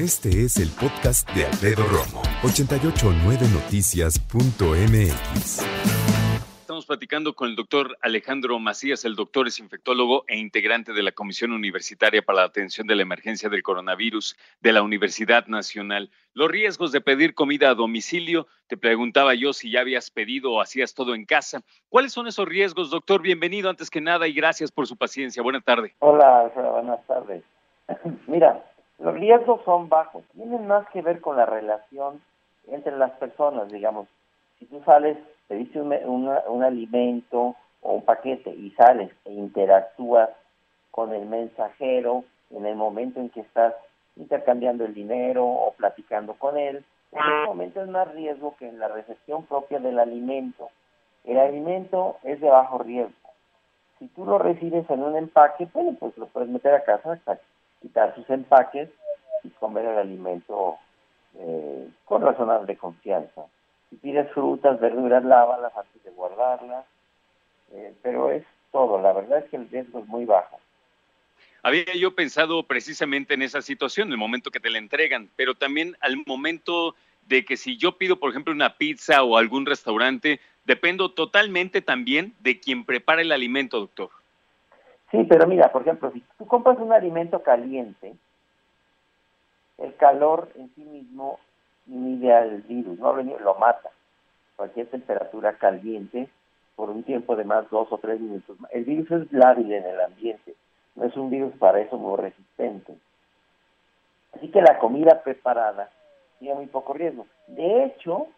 Este es el podcast de Alfredo Romo, 889noticias.mx. Estamos platicando con el doctor Alejandro Macías, el doctor es infectólogo e integrante de la Comisión Universitaria para la Atención de la Emergencia del Coronavirus de la Universidad Nacional. Los riesgos de pedir comida a domicilio, te preguntaba yo si ya habías pedido o hacías todo en casa. ¿Cuáles son esos riesgos, doctor? Bienvenido antes que nada y gracias por su paciencia. Buenas tardes. Hola, buenas tardes. Mira, los riesgos son bajos, tienen más que ver con la relación entre las personas, digamos. Si tú sales, pediste un, un alimento o un paquete y sales e interactúas con el mensajero en el momento en que estás intercambiando el dinero o platicando con él, en ese momento es más riesgo que en la recepción propia del alimento. El alimento es de bajo riesgo. Si tú lo recibes en un empaque, bueno, pues lo puedes meter a casa hasta quitar sus empaques comer el alimento eh, con razonable confianza. Si pides frutas, verduras, lávalas antes de guardarlas, eh, pero es todo, la verdad es que el riesgo es muy bajo. Había yo pensado precisamente en esa situación, el momento que te la entregan, pero también al momento de que si yo pido, por ejemplo, una pizza o algún restaurante, dependo totalmente también de quien prepara el alimento, doctor. Sí, pero mira, por ejemplo, si tú compras un alimento caliente, el calor en sí mismo inhibe al virus, no lo mata. Cualquier temperatura caliente por un tiempo de más dos o tres minutos. El virus es lábil en el ambiente, no es un virus para eso muy resistente. Así que la comida preparada tiene muy poco riesgo. De hecho,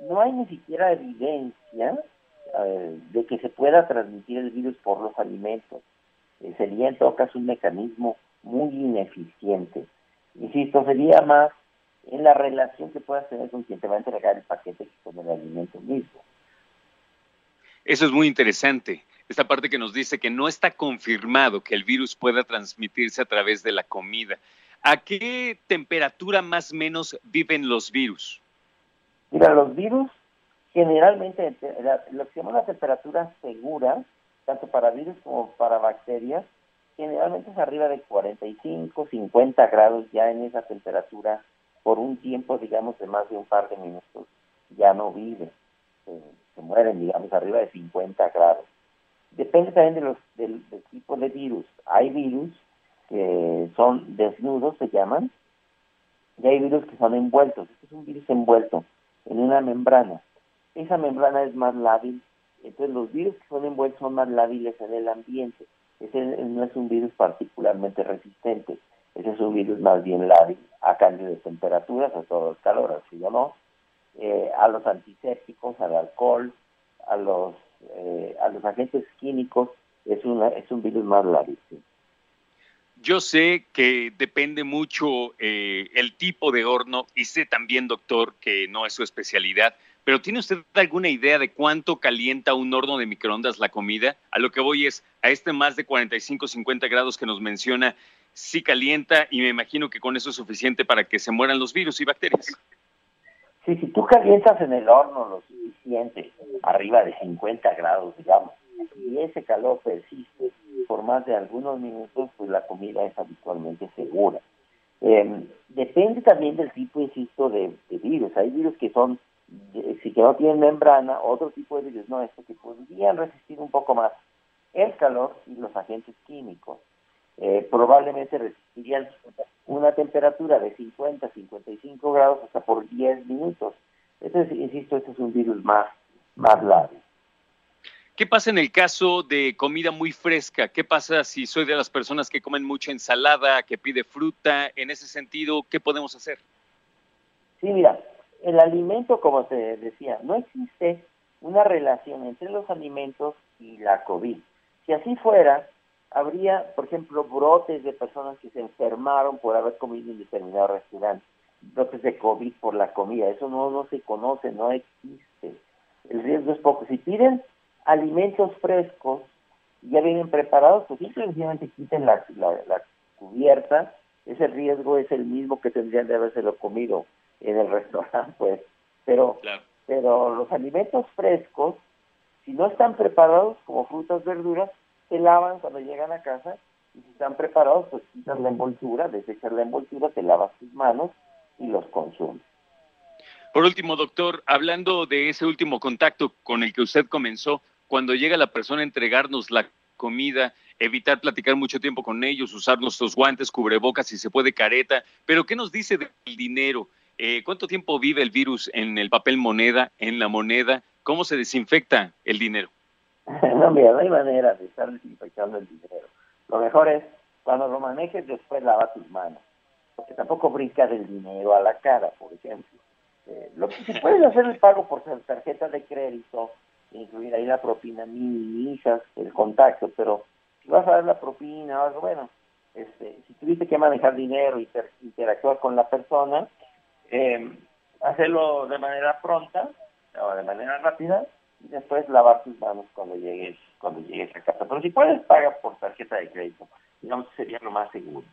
no hay ni siquiera evidencia de que se pueda transmitir el virus por los alimentos. Eh, sería en todo caso un mecanismo muy ineficiente. Insisto, sería más en la relación que puedas tener con quien te va a entregar el paquete que con el alimento mismo. Eso es muy interesante. Esta parte que nos dice que no está confirmado que el virus pueda transmitirse a través de la comida. ¿A qué temperatura más o menos viven los virus? Mira, los virus generalmente, lo que se llama una temperatura segura, tanto para virus como para bacterias, generalmente es arriba de 45, 50 grados ya en esa temperatura por un tiempo, digamos, de más de un par de minutos. Ya no vive, se, mueren, digamos, arriba de 50 grados. Depende también de los, del, tipo de virus. Hay virus que son desnudos, se llaman, y hay virus que son envueltos. Este es un virus envuelto en una membrana. Esa membrana es más lábil entonces los virus que son envueltos son más lábiles en el ambiente. Ese no es un virus particularmente resistente, ese es un virus más bien lábil a cambio de temperaturas, a todo el calor, así o no, eh, a los antisépticos, al alcohol, a los, eh, a los agentes químicos, es, una, es un virus más lábil. Yo sé que depende mucho eh, el tipo de horno y sé también, doctor, que no es su especialidad, pero ¿tiene usted alguna idea de cuánto calienta un horno de microondas la comida? A lo que voy es, a este más de 45, 50 grados que nos menciona, sí calienta y me imagino que con eso es suficiente para que se mueran los virus y bacterias. Sí, si tú calientas en el horno lo suficiente, arriba de 50 grados, digamos, y ese calor persiste por más de algunos minutos, pues la comida es habitualmente segura. Em, depende también del tipo, insisto, de virus. Hay virus que son si que no tienen membrana, otro tipo de virus, no, esto que podrían resistir un poco más el calor y los agentes químicos. Eh, probablemente resistirían una temperatura de 50 55 grados hasta por 10 minutos. Entonces, insisto, este es un virus más, más largo. ¿Qué pasa en el caso de comida muy fresca? ¿Qué pasa si soy de las personas que comen mucha ensalada, que pide fruta? En ese sentido, ¿qué podemos hacer? Sí, mira, el alimento, como te decía, no existe una relación entre los alimentos y la COVID. Si así fuera, habría, por ejemplo, brotes de personas que se enfermaron por haber comido en determinado restaurante, brotes de COVID por la comida. Eso no, no se conoce, no existe. El riesgo es poco. Si piden alimentos frescos, ya vienen preparados, pues simplemente quiten la, la, la cubierta, ese riesgo es el mismo que tendrían de habérselo comido en el restaurante, pues. Pero, pero los alimentos frescos, si no están preparados como frutas, verduras, se lavan cuando llegan a casa Y si están preparados, pues quitas la envoltura, desechas la envoltura, te lavas tus manos y los consumes. Por último, doctor, hablando de ese último contacto con el que usted comenzó, cuando llega la persona a entregarnos la comida, evitar platicar mucho tiempo con ellos, usar nuestros guantes, cubrebocas, si se puede careta, pero ¿qué nos dice del dinero? Eh, ¿Cuánto tiempo vive el virus en el papel moneda, en la moneda? ¿Cómo se desinfecta el dinero? no, mira, no hay manera de estar desinfectando el dinero. Lo mejor es, cuando lo manejes, después lava tus manos. Porque tampoco brinca del dinero a la cara, por ejemplo. Eh, lo que se puede hacer el pago por tarjeta de crédito, incluir ahí la propina, minimizas el contacto, pero si vas a dar la propina o algo, bueno, este, si tuviste que manejar dinero y interactuar con la persona, eh, hacerlo de manera pronta o de manera rápida y después lavar tus manos cuando llegues cuando llegues a casa. Pero si puedes, paga por tarjeta de crédito. Digamos que sería lo más seguro.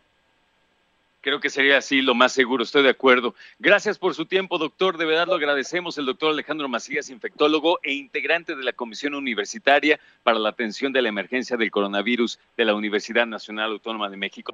Creo que sería así lo más seguro, estoy de acuerdo. Gracias por su tiempo, doctor. De verdad lo agradecemos. El doctor Alejandro Macías, infectólogo e integrante de la Comisión Universitaria para la Atención de la Emergencia del Coronavirus de la Universidad Nacional Autónoma de México.